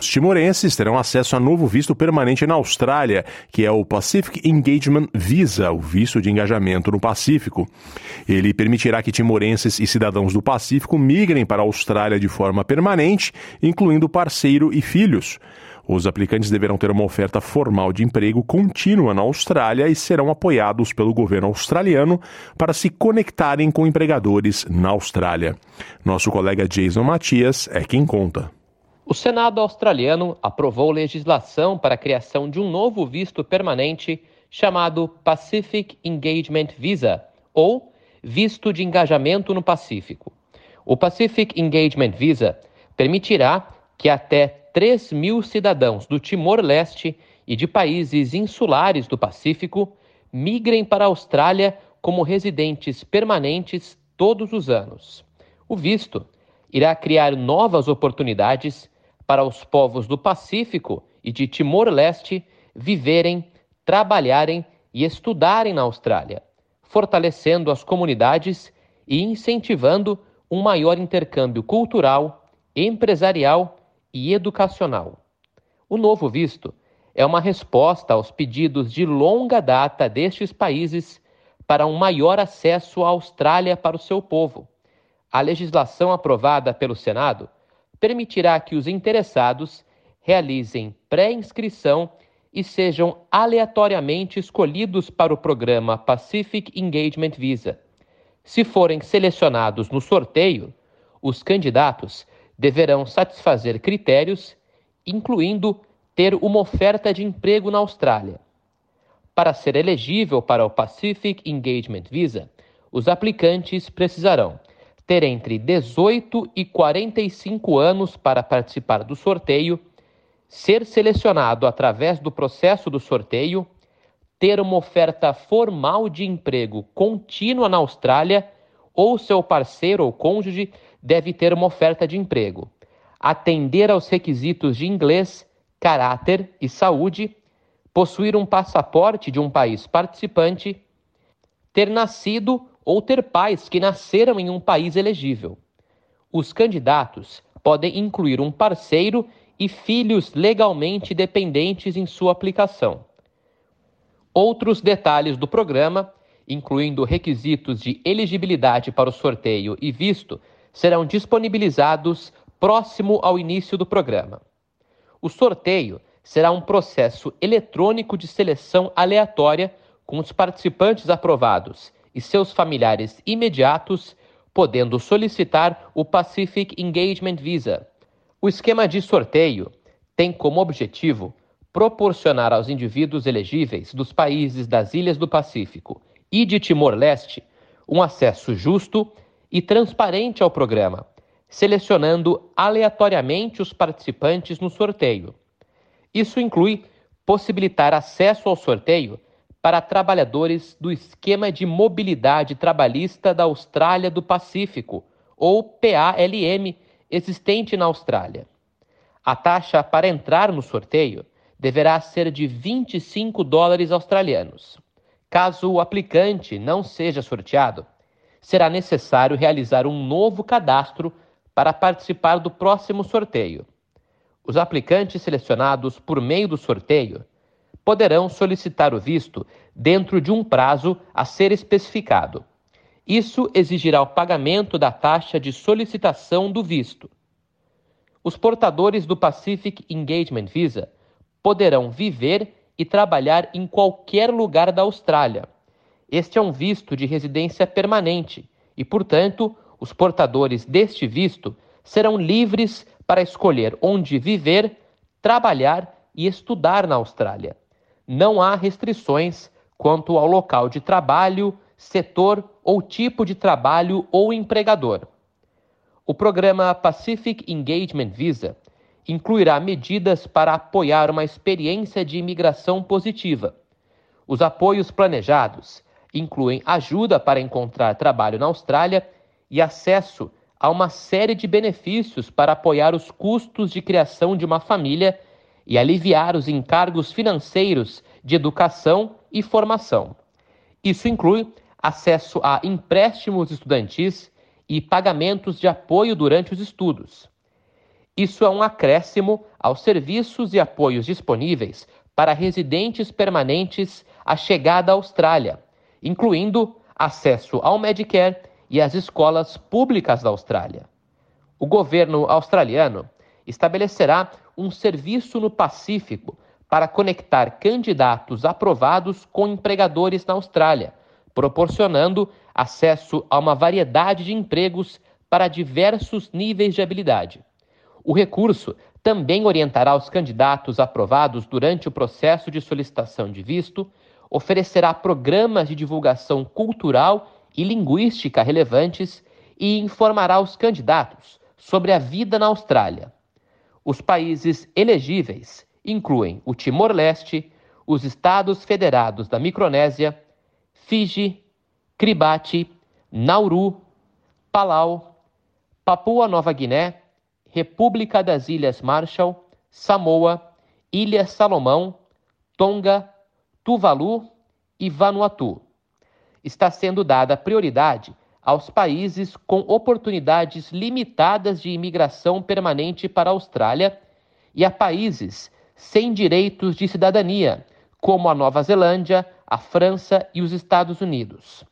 Os timorenses terão acesso a novo visto permanente na Austrália, que é o Pacific Engagement Visa, o visto de engajamento no Pacífico. Ele permitirá que timorenses e cidadãos do Pacífico migrem para a Austrália de forma permanente, incluindo parceiro e filhos. Os aplicantes deverão ter uma oferta formal de emprego contínua na Austrália e serão apoiados pelo governo australiano para se conectarem com empregadores na Austrália. Nosso colega Jason Matias é quem conta. O Senado australiano aprovou legislação para a criação de um novo visto permanente chamado Pacific Engagement Visa, ou Visto de Engajamento no Pacífico. O Pacific Engagement Visa permitirá que até 3 mil cidadãos do Timor-Leste e de países insulares do Pacífico migrem para a Austrália como residentes permanentes todos os anos. O visto irá criar novas oportunidades para os povos do Pacífico e de Timor-Leste viverem, trabalharem e estudarem na Austrália, fortalecendo as comunidades e incentivando um maior intercâmbio cultural, empresarial e educacional. O novo visto é uma resposta aos pedidos de longa data destes países para um maior acesso à Austrália para o seu povo. A legislação aprovada pelo Senado permitirá que os interessados realizem pré-inscrição e sejam aleatoriamente escolhidos para o programa Pacific Engagement Visa. Se forem selecionados no sorteio, os candidatos deverão satisfazer critérios, incluindo ter uma oferta de emprego na Austrália. Para ser elegível para o Pacific Engagement Visa, os aplicantes precisarão ter entre 18 e 45 anos para participar do sorteio, ser selecionado através do processo do sorteio, ter uma oferta formal de emprego contínua na Austrália ou seu parceiro ou cônjuge deve ter uma oferta de emprego, atender aos requisitos de inglês, caráter e saúde, possuir um passaporte de um país participante, ter nascido ou ter pais que nasceram em um país elegível. Os candidatos podem incluir um parceiro e filhos legalmente dependentes em sua aplicação. Outros detalhes do programa, incluindo requisitos de elegibilidade para o sorteio e visto, serão disponibilizados próximo ao início do programa. O sorteio será um processo eletrônico de seleção aleatória com os participantes aprovados e seus familiares imediatos podendo solicitar o Pacific Engagement Visa. O esquema de sorteio tem como objetivo proporcionar aos indivíduos elegíveis dos países das ilhas do Pacífico e de Timor-Leste um acesso justo e transparente ao programa, selecionando aleatoriamente os participantes no sorteio. Isso inclui possibilitar acesso ao sorteio para trabalhadores do Esquema de Mobilidade Trabalhista da Austrália do Pacífico, ou PALM, existente na Austrália. A taxa para entrar no sorteio deverá ser de 25 dólares australianos. Caso o aplicante não seja sorteado, será necessário realizar um novo cadastro para participar do próximo sorteio. Os aplicantes selecionados por meio do sorteio poderão solicitar o visto dentro de um prazo a ser especificado. Isso exigirá o pagamento da taxa de solicitação do visto. Os portadores do Pacific Engagement Visa poderão viver e trabalhar em qualquer lugar da Austrália. Este é um visto de residência permanente e, portanto, os portadores deste visto serão livres para escolher onde viver, trabalhar e estudar na Austrália. Não há restrições quanto ao local de trabalho, setor ou tipo de trabalho ou empregador. O programa Pacific Engagement Visa incluirá medidas para apoiar uma experiência de imigração positiva. Os apoios planejados incluem ajuda para encontrar trabalho na Austrália e acesso a uma série de benefícios para apoiar os custos de criação de uma família e aliviar os encargos financeiros de educação e formação. Isso inclui acesso a empréstimos estudantis e pagamentos de apoio durante os estudos. Isso é um acréscimo aos serviços e apoios disponíveis para residentes permanentes à chegada à Austrália, incluindo acesso ao Medicare e às escolas públicas da Austrália. O governo australiano estabelecerá um serviço no Pacífico para conectar candidatos aprovados com empregadores na Austrália, proporcionando acesso a uma variedade de empregos para diversos níveis de habilidade. O recurso também orientará os candidatos aprovados durante o processo de solicitação de visto, oferecerá programas de divulgação cultural e linguística relevantes e informará os candidatos sobre a vida na Austrália. Os países elegíveis incluem o Timor-Leste, os Estados Federados da Micronésia, Fiji, Kiribati, Nauru, Palau, Papua Nova Guiné, República das Ilhas Marshall, Samoa, Ilhas Salomão, Tonga, Tuvalu e Vanuatu. Está sendo dada prioridade aos países com oportunidades limitadas de imigração permanente para a Austrália e a países sem direitos de cidadania, como a Nova Zelândia, a França e os Estados Unidos.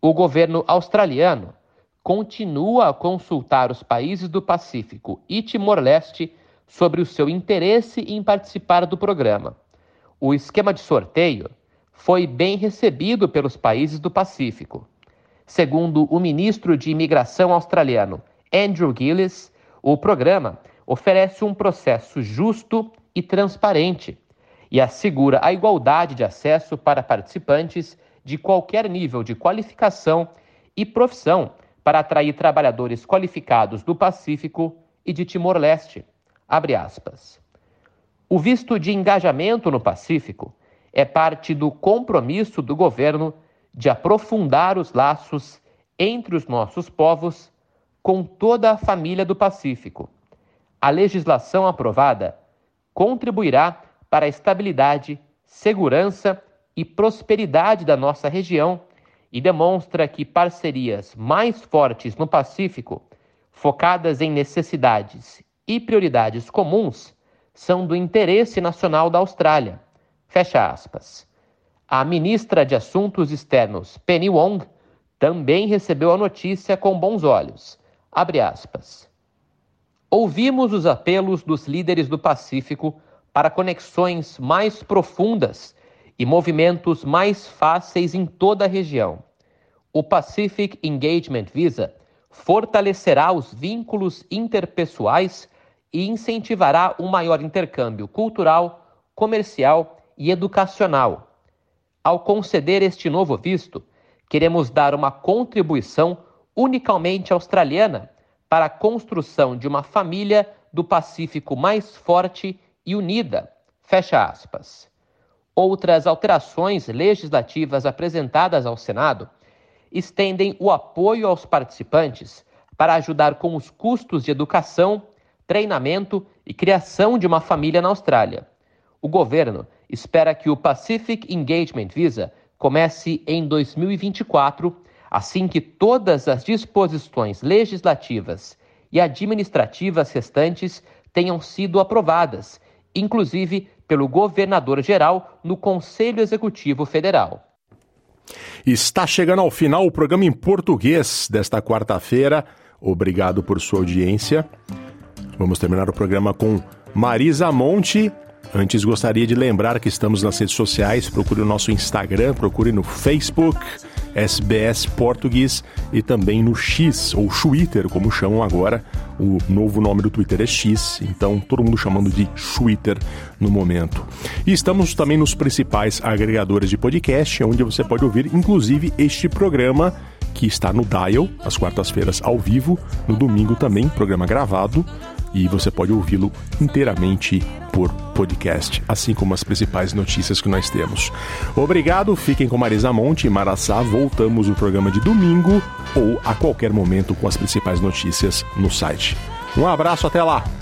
O governo australiano continua a consultar os países do Pacífico e Timor-Leste sobre o seu interesse em participar do programa. O esquema de sorteio foi bem recebido pelos países do Pacífico. Segundo o ministro de Imigração australiano, Andrew Gillis, o programa oferece um processo justo e transparente e assegura a igualdade de acesso para participantes de qualquer nível de qualificação e profissão para atrair trabalhadores qualificados do Pacífico e de Timor-Leste. O visto de engajamento no Pacífico é parte do compromisso do governo de aprofundar os laços entre os nossos povos com toda a família do Pacífico. A legislação aprovada contribuirá para a estabilidade, segurança e prosperidade da nossa região e demonstra que parcerias mais fortes no Pacífico, focadas em necessidades e prioridades comuns, são do interesse nacional da Austrália. Fecha aspas. A ministra de Assuntos Externos, Penny Wong, também recebeu a notícia com bons olhos. Abre aspas. Ouvimos os apelos dos líderes do Pacífico para conexões mais profundas e movimentos mais fáceis em toda a região. O Pacific Engagement Visa fortalecerá os vínculos interpessoais e incentivará um maior intercâmbio cultural, comercial e educacional. Ao conceder este novo visto, queremos dar uma contribuição unicamente australiana para a construção de uma família do Pacífico mais forte e unida. Fecha aspas. Outras alterações legislativas apresentadas ao Senado estendem o apoio aos participantes para ajudar com os custos de educação, treinamento e criação de uma família na Austrália. O governo espera que o Pacific Engagement Visa comece em 2024, assim que todas as disposições legislativas e administrativas restantes tenham sido aprovadas, inclusive pelo governador-geral no Conselho Executivo Federal. Está chegando ao final o programa em português desta quarta-feira. Obrigado por sua audiência. Vamos terminar o programa com Marisa Monte. Antes, gostaria de lembrar que estamos nas redes sociais. Procure o nosso Instagram, procure no Facebook, SBS Português e também no X, ou Twitter, como chamam agora. O novo nome do Twitter é X, então todo mundo chamando de Twitter no momento. E estamos também nos principais agregadores de podcast, onde você pode ouvir, inclusive, este programa que está no Dial, às quartas-feiras ao vivo, no domingo também, programa gravado e você pode ouvi-lo inteiramente por podcast, assim como as principais notícias que nós temos. Obrigado, fiquem com Marisa Monte e Maraçá. Voltamos o programa de domingo ou a qualquer momento com as principais notícias no site. Um abraço, até lá!